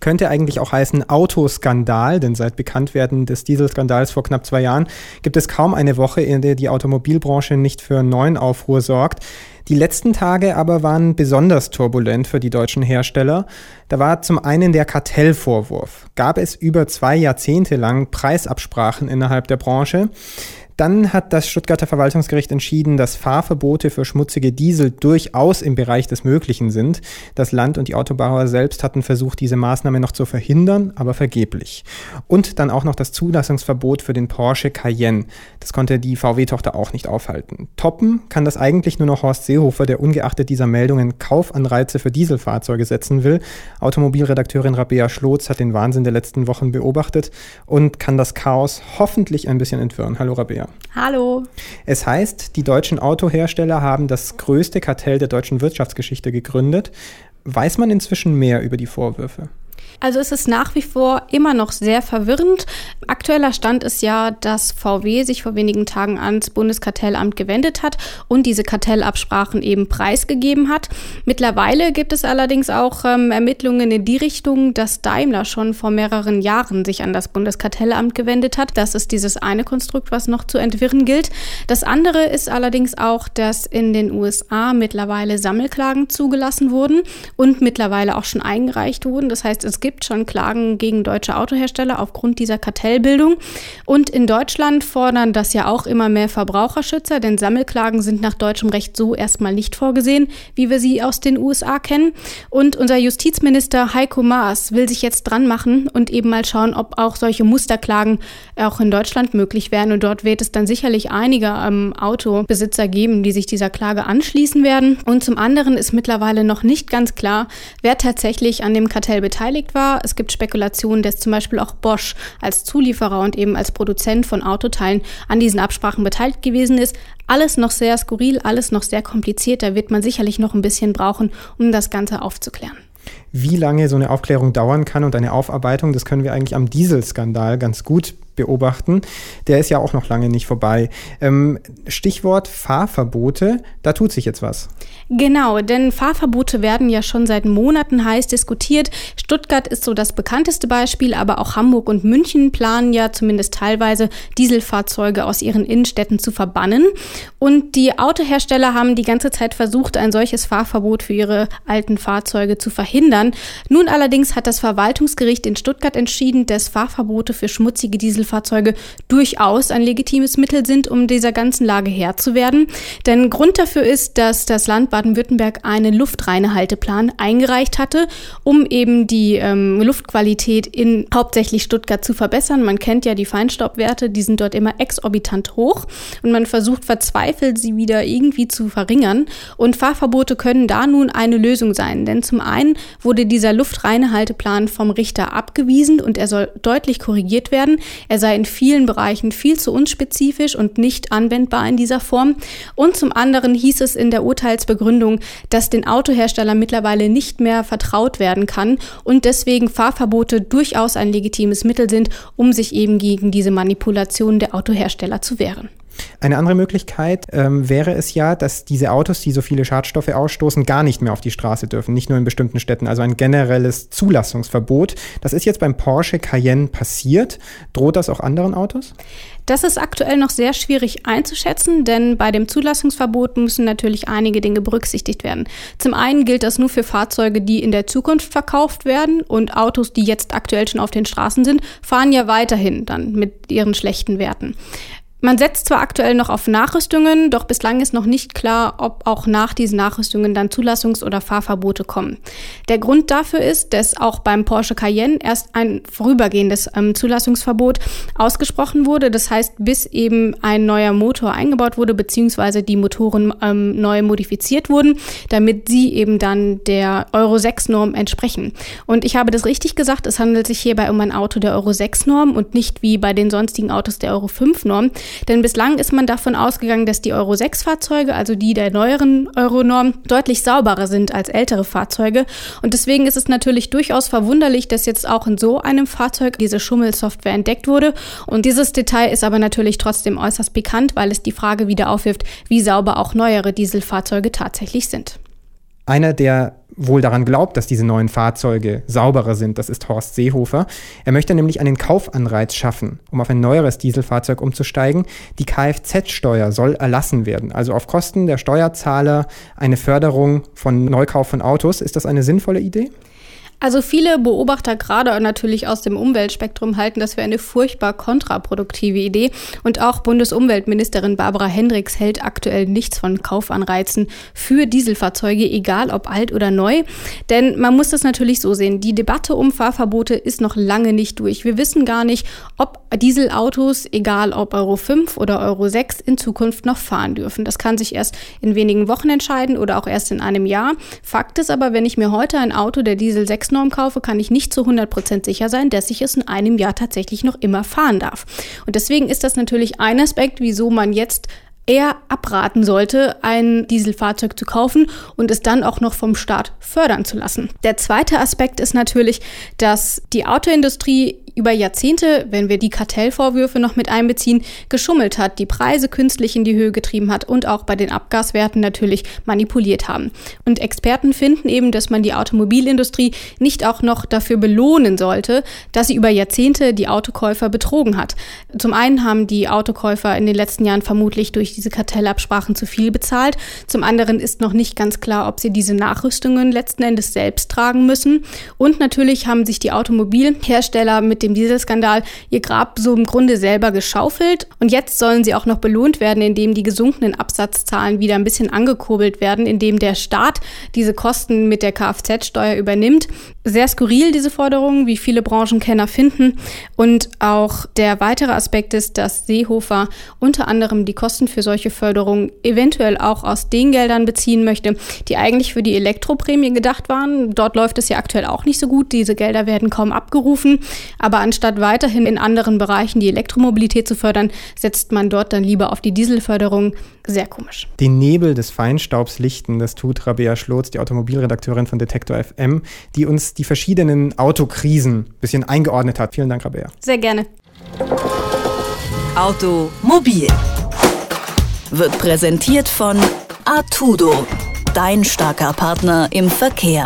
Könnte eigentlich auch heißen Autoskandal, denn seit Bekanntwerden des Dieselskandals vor knapp zwei Jahren gibt es kaum eine Woche, in der die Automobilbranche nicht für neuen Aufruhr sorgt. Die letzten Tage aber waren besonders turbulent für die deutschen Hersteller. Da war zum einen der Kartellvorwurf. Gab es über zwei Jahrzehnte lang Preisabsprachen innerhalb der Branche? Dann hat das Stuttgarter Verwaltungsgericht entschieden, dass Fahrverbote für schmutzige Diesel durchaus im Bereich des Möglichen sind. Das Land und die Autobauer selbst hatten versucht, diese Maßnahme noch zu verhindern, aber vergeblich. Und dann auch noch das Zulassungsverbot für den Porsche Cayenne. Das konnte die VW-Tochter auch nicht aufhalten. Toppen kann das eigentlich nur noch Horst Seehofer, der ungeachtet dieser Meldungen Kaufanreize für Dieselfahrzeuge setzen will. Automobilredakteurin Rabea Schlotz hat den Wahnsinn der letzten Wochen beobachtet und kann das Chaos hoffentlich ein bisschen entwirren. Hallo Rabea. Hallo. Es heißt, die deutschen Autohersteller haben das größte Kartell der deutschen Wirtschaftsgeschichte gegründet. Weiß man inzwischen mehr über die Vorwürfe? Also es ist nach wie vor immer noch sehr verwirrend. Aktueller Stand ist ja, dass VW sich vor wenigen Tagen ans Bundeskartellamt gewendet hat und diese Kartellabsprachen eben preisgegeben hat. Mittlerweile gibt es allerdings auch ähm, Ermittlungen in die Richtung, dass Daimler schon vor mehreren Jahren sich an das Bundeskartellamt gewendet hat. Das ist dieses eine Konstrukt, was noch zu entwirren gilt. Das andere ist allerdings auch, dass in den USA mittlerweile Sammelklagen zugelassen wurden und mittlerweile auch schon eingereicht wurden. Das heißt, es gibt gibt schon Klagen gegen deutsche Autohersteller aufgrund dieser Kartellbildung. Und in Deutschland fordern das ja auch immer mehr Verbraucherschützer, denn Sammelklagen sind nach deutschem Recht so erstmal nicht vorgesehen, wie wir sie aus den USA kennen. Und unser Justizminister Heiko Maas will sich jetzt dran machen und eben mal schauen, ob auch solche Musterklagen auch in Deutschland möglich wären. Und dort wird es dann sicherlich einige ähm, Autobesitzer geben, die sich dieser Klage anschließen werden. Und zum anderen ist mittlerweile noch nicht ganz klar, wer tatsächlich an dem Kartell beteiligt war war. Es gibt Spekulationen, dass zum Beispiel auch Bosch als Zulieferer und eben als Produzent von Autoteilen an diesen Absprachen beteiligt gewesen ist. Alles noch sehr skurril, alles noch sehr kompliziert. Da wird man sicherlich noch ein bisschen brauchen, um das Ganze aufzuklären. Wie lange so eine Aufklärung dauern kann und eine Aufarbeitung, das können wir eigentlich am Dieselskandal ganz gut beobachten. Der ist ja auch noch lange nicht vorbei. Ähm, Stichwort Fahrverbote, da tut sich jetzt was. Genau, denn Fahrverbote werden ja schon seit Monaten heiß diskutiert. Stuttgart ist so das bekannteste Beispiel, aber auch Hamburg und München planen ja zumindest teilweise Dieselfahrzeuge aus ihren Innenstädten zu verbannen. Und die Autohersteller haben die ganze Zeit versucht, ein solches Fahrverbot für ihre alten Fahrzeuge zu verhindern. Nun allerdings hat das Verwaltungsgericht in Stuttgart entschieden, dass Fahrverbote für schmutzige Dieselfahrzeuge durchaus ein legitimes Mittel sind, um dieser ganzen Lage Herr zu werden. Denn Grund dafür ist, dass das Land Baden-Württemberg einen Luftreinhalteplan eingereicht hatte, um eben die ähm, Luftqualität in hauptsächlich Stuttgart zu verbessern. Man kennt ja die Feinstaubwerte, die sind dort immer exorbitant hoch und man versucht verzweifelt, sie wieder irgendwie zu verringern. Und Fahrverbote können da nun eine Lösung sein, denn zum einen wurde dieser Luftreinhalteplan vom Richter abgewiesen und er soll deutlich korrigiert werden. Er sei in vielen Bereichen viel zu unspezifisch und nicht anwendbar in dieser Form. Und zum anderen hieß es in der Urteilsbegründung, Begründung, dass den Autoherstellern mittlerweile nicht mehr vertraut werden kann und deswegen Fahrverbote durchaus ein legitimes Mittel sind, um sich eben gegen diese Manipulation der Autohersteller zu wehren. Eine andere Möglichkeit ähm, wäre es ja, dass diese Autos, die so viele Schadstoffe ausstoßen, gar nicht mehr auf die Straße dürfen, nicht nur in bestimmten Städten. Also ein generelles Zulassungsverbot. Das ist jetzt beim Porsche Cayenne passiert. Droht das auch anderen Autos? Das ist aktuell noch sehr schwierig einzuschätzen, denn bei dem Zulassungsverbot müssen natürlich einige Dinge berücksichtigt werden. Zum einen gilt das nur für Fahrzeuge, die in der Zukunft verkauft werden und Autos, die jetzt aktuell schon auf den Straßen sind, fahren ja weiterhin dann mit ihren schlechten Werten. Man setzt zwar aktuell noch auf Nachrüstungen, doch bislang ist noch nicht klar, ob auch nach diesen Nachrüstungen dann Zulassungs- oder Fahrverbote kommen. Der Grund dafür ist, dass auch beim Porsche Cayenne erst ein vorübergehendes ähm, Zulassungsverbot ausgesprochen wurde. Das heißt, bis eben ein neuer Motor eingebaut wurde, beziehungsweise die Motoren ähm, neu modifiziert wurden, damit sie eben dann der Euro 6-Norm entsprechen. Und ich habe das richtig gesagt, es handelt sich hierbei um ein Auto der Euro 6-Norm und nicht wie bei den sonstigen Autos der Euro 5-Norm. Denn bislang ist man davon ausgegangen, dass die Euro 6 Fahrzeuge, also die der neueren Euronorm, deutlich sauberer sind als ältere Fahrzeuge. Und deswegen ist es natürlich durchaus verwunderlich, dass jetzt auch in so einem Fahrzeug diese Schummelsoftware entdeckt wurde. Und dieses Detail ist aber natürlich trotzdem äußerst pikant, weil es die Frage wieder aufwirft, wie sauber auch neuere Dieselfahrzeuge tatsächlich sind. Einer, der wohl daran glaubt, dass diese neuen Fahrzeuge sauberer sind, das ist Horst Seehofer. Er möchte nämlich einen Kaufanreiz schaffen, um auf ein neueres Dieselfahrzeug umzusteigen. Die Kfz-Steuer soll erlassen werden, also auf Kosten der Steuerzahler eine Förderung von Neukauf von Autos. Ist das eine sinnvolle Idee? Also viele Beobachter, gerade natürlich aus dem Umweltspektrum, halten das für eine furchtbar kontraproduktive Idee. Und auch Bundesumweltministerin Barbara Hendricks hält aktuell nichts von Kaufanreizen für Dieselfahrzeuge, egal ob alt oder neu. Denn man muss das natürlich so sehen, die Debatte um Fahrverbote ist noch lange nicht durch. Wir wissen gar nicht, ob Dieselautos, egal ob Euro 5 oder Euro 6, in Zukunft noch fahren dürfen. Das kann sich erst in wenigen Wochen entscheiden oder auch erst in einem Jahr. Fakt ist aber, wenn ich mir heute ein Auto der Diesel 6 Norm kaufe, kann ich nicht zu 100% sicher sein, dass ich es in einem Jahr tatsächlich noch immer fahren darf. Und deswegen ist das natürlich ein Aspekt, wieso man jetzt eher abraten sollte, ein Dieselfahrzeug zu kaufen und es dann auch noch vom Staat fördern zu lassen. Der zweite Aspekt ist natürlich, dass die Autoindustrie über Jahrzehnte, wenn wir die Kartellvorwürfe noch mit einbeziehen, geschummelt hat, die Preise künstlich in die Höhe getrieben hat und auch bei den Abgaswerten natürlich manipuliert haben. Und Experten finden eben, dass man die Automobilindustrie nicht auch noch dafür belohnen sollte, dass sie über Jahrzehnte die Autokäufer betrogen hat. Zum einen haben die Autokäufer in den letzten Jahren vermutlich durch diese Kartellabsprachen zu viel bezahlt. Zum anderen ist noch nicht ganz klar, ob sie diese Nachrüstungen letzten Endes selbst tragen müssen. Und natürlich haben sich die Automobilhersteller mit dem dem Dieselskandal ihr Grab so im Grunde selber geschaufelt. Und jetzt sollen sie auch noch belohnt werden, indem die gesunkenen Absatzzahlen wieder ein bisschen angekurbelt werden, indem der Staat diese Kosten mit der Kfz-Steuer übernimmt. Sehr skurril diese Forderungen, wie viele Branchenkenner finden. Und auch der weitere Aspekt ist, dass Seehofer unter anderem die Kosten für solche Förderungen eventuell auch aus den Geldern beziehen möchte, die eigentlich für die Elektroprämie gedacht waren. Dort läuft es ja aktuell auch nicht so gut. Diese Gelder werden kaum abgerufen. Aber aber anstatt weiterhin in anderen Bereichen die Elektromobilität zu fördern, setzt man dort dann lieber auf die Dieselförderung. Sehr komisch. Den Nebel des Feinstaubs lichten, das tut Rabea Schlotz, die Automobilredakteurin von Detektor FM, die uns die verschiedenen Autokrisen ein bisschen eingeordnet hat. Vielen Dank, Rabea. Sehr gerne. Automobil wird präsentiert von Artudo, dein starker Partner im Verkehr.